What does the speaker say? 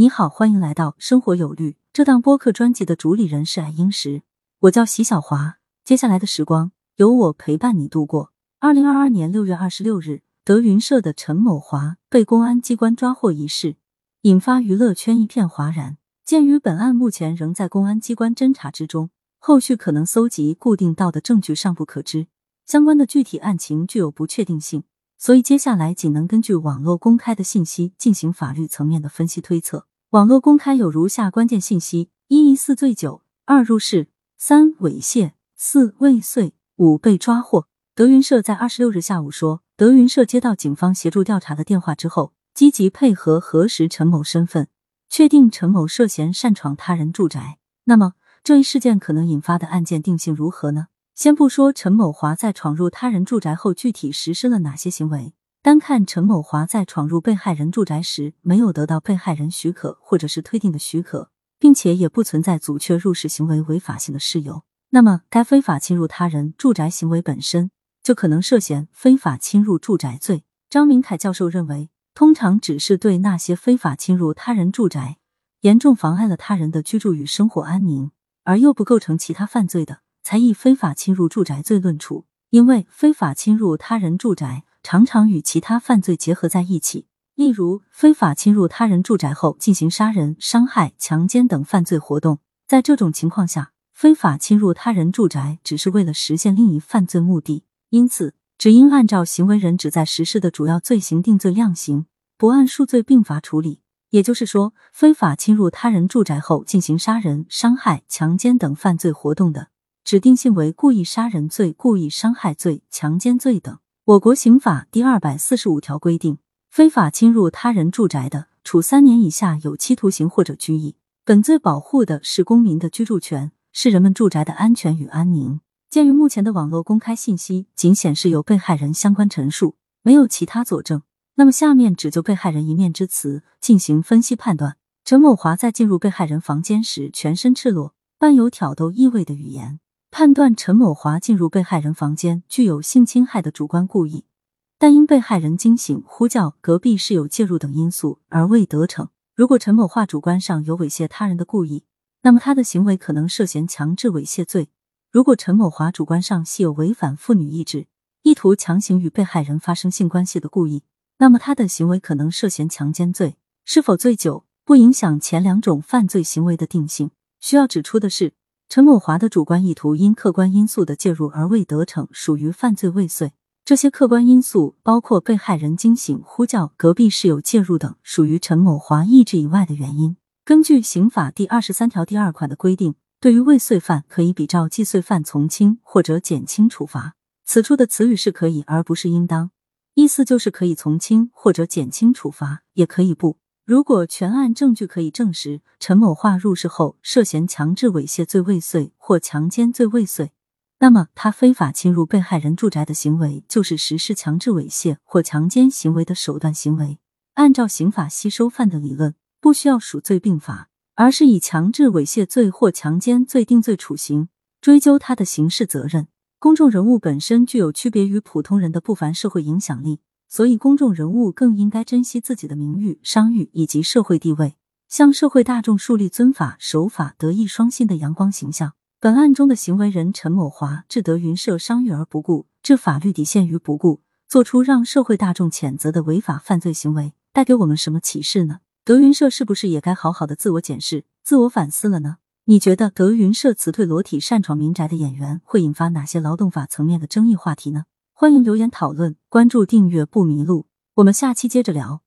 你好，欢迎来到生活有律这档播客专辑的主理人是爱英石，我叫席小华。接下来的时光由我陪伴你度过。二零二二年六月二十六日，德云社的陈某华被公安机关抓获一事，引发娱乐圈一片哗然。鉴于本案目前仍在公安机关侦查之中，后续可能搜集固定到的证据尚不可知，相关的具体案情具有不确定性。所以接下来仅能根据网络公开的信息进行法律层面的分析推测。网络公开有如下关键信息：一、疑似醉酒；二、入室；三、猥亵；四、未遂；五、被抓获。德云社在二十六日下午说，德云社接到警方协助调查的电话之后，积极配合核实陈某身份，确定陈某涉嫌擅闯他人住宅。那么这一事件可能引发的案件定性如何呢？先不说陈某华在闯入他人住宅后具体实施了哪些行为，单看陈某华在闯入被害人住宅时没有得到被害人许可或者是推定的许可，并且也不存在阻却入室行为违法性的事由，那么该非法侵入他人住宅行为本身就可能涉嫌非法侵入住宅罪。张明凯教授认为，通常只是对那些非法侵入他人住宅，严重妨碍了他人的居住与生活安宁，而又不构成其他犯罪的。才以非法侵入住宅罪论处，因为非法侵入他人住宅常常与其他犯罪结合在一起，例如非法侵入他人住宅后进行杀人、伤害、强奸等犯罪活动。在这种情况下，非法侵入他人住宅只是为了实现另一犯罪目的，因此只应按照行为人旨在实施的主要罪行定罪量刑，不按数罪并罚处理。也就是说，非法侵入他人住宅后进行杀人、伤害、强奸等犯罪活动的。指定性为故意杀人罪、故意伤害罪、强奸罪等。我国刑法第二百四十五条规定，非法侵入他人住宅的，处三年以下有期徒刑或者拘役。本罪保护的是公民的居住权，是人们住宅的安全与安宁。鉴于目前的网络公开信息仅显示有被害人相关陈述，没有其他佐证，那么下面只就被害人一面之词进行分析判断。陈某华在进入被害人房间时，全身赤裸，伴有挑逗意味的语言。判断陈某华进入被害人房间具有性侵害的主观故意，但因被害人惊醒、呼叫、隔壁室友介入等因素而未得逞。如果陈某华主观上有猥亵他人的故意，那么他的行为可能涉嫌强制猥亵罪；如果陈某华主观上系有违反妇女意志、意图强行与被害人发生性关系的故意，那么他的行为可能涉嫌强奸罪。是否醉酒不影响前两种犯罪行为的定性。需要指出的是。陈某华的主观意图因客观因素的介入而未得逞，属于犯罪未遂。这些客观因素包括被害人惊醒、呼叫、隔壁室友介入等，属于陈某华意志以外的原因。根据刑法第二十三条第二款的规定，对于未遂犯可以比照既遂犯从轻或者减轻处罚。此处的词语是可以，而不是应当，意思就是可以从轻或者减轻处罚，也可以不。如果全案证据可以证实陈某华入室后涉嫌强制猥亵罪未遂或强奸罪未遂，那么他非法侵入被害人住宅的行为就是实施强制猥亵或强奸行为的手段行为。按照刑法吸收犯的理论，不需要数罪并罚，而是以强制猥亵罪或强奸罪定罪处刑，追究他的刑事责任。公众人物本身具有区别于普通人的不凡社会影响力。所以，公众人物更应该珍惜自己的名誉、商誉以及社会地位，向社会大众树立遵法、守法、德艺双馨的阳光形象。本案中的行为人陈某华置德云社商誉而不顾，置法律底线于不顾，做出让社会大众谴责的违法犯罪行为，带给我们什么启示呢？德云社是不是也该好好的自我检视、自我反思了呢？你觉得德云社辞退裸体擅闯民宅的演员，会引发哪些劳动法层面的争议话题呢？欢迎留言讨论，关注订阅不迷路，我们下期接着聊。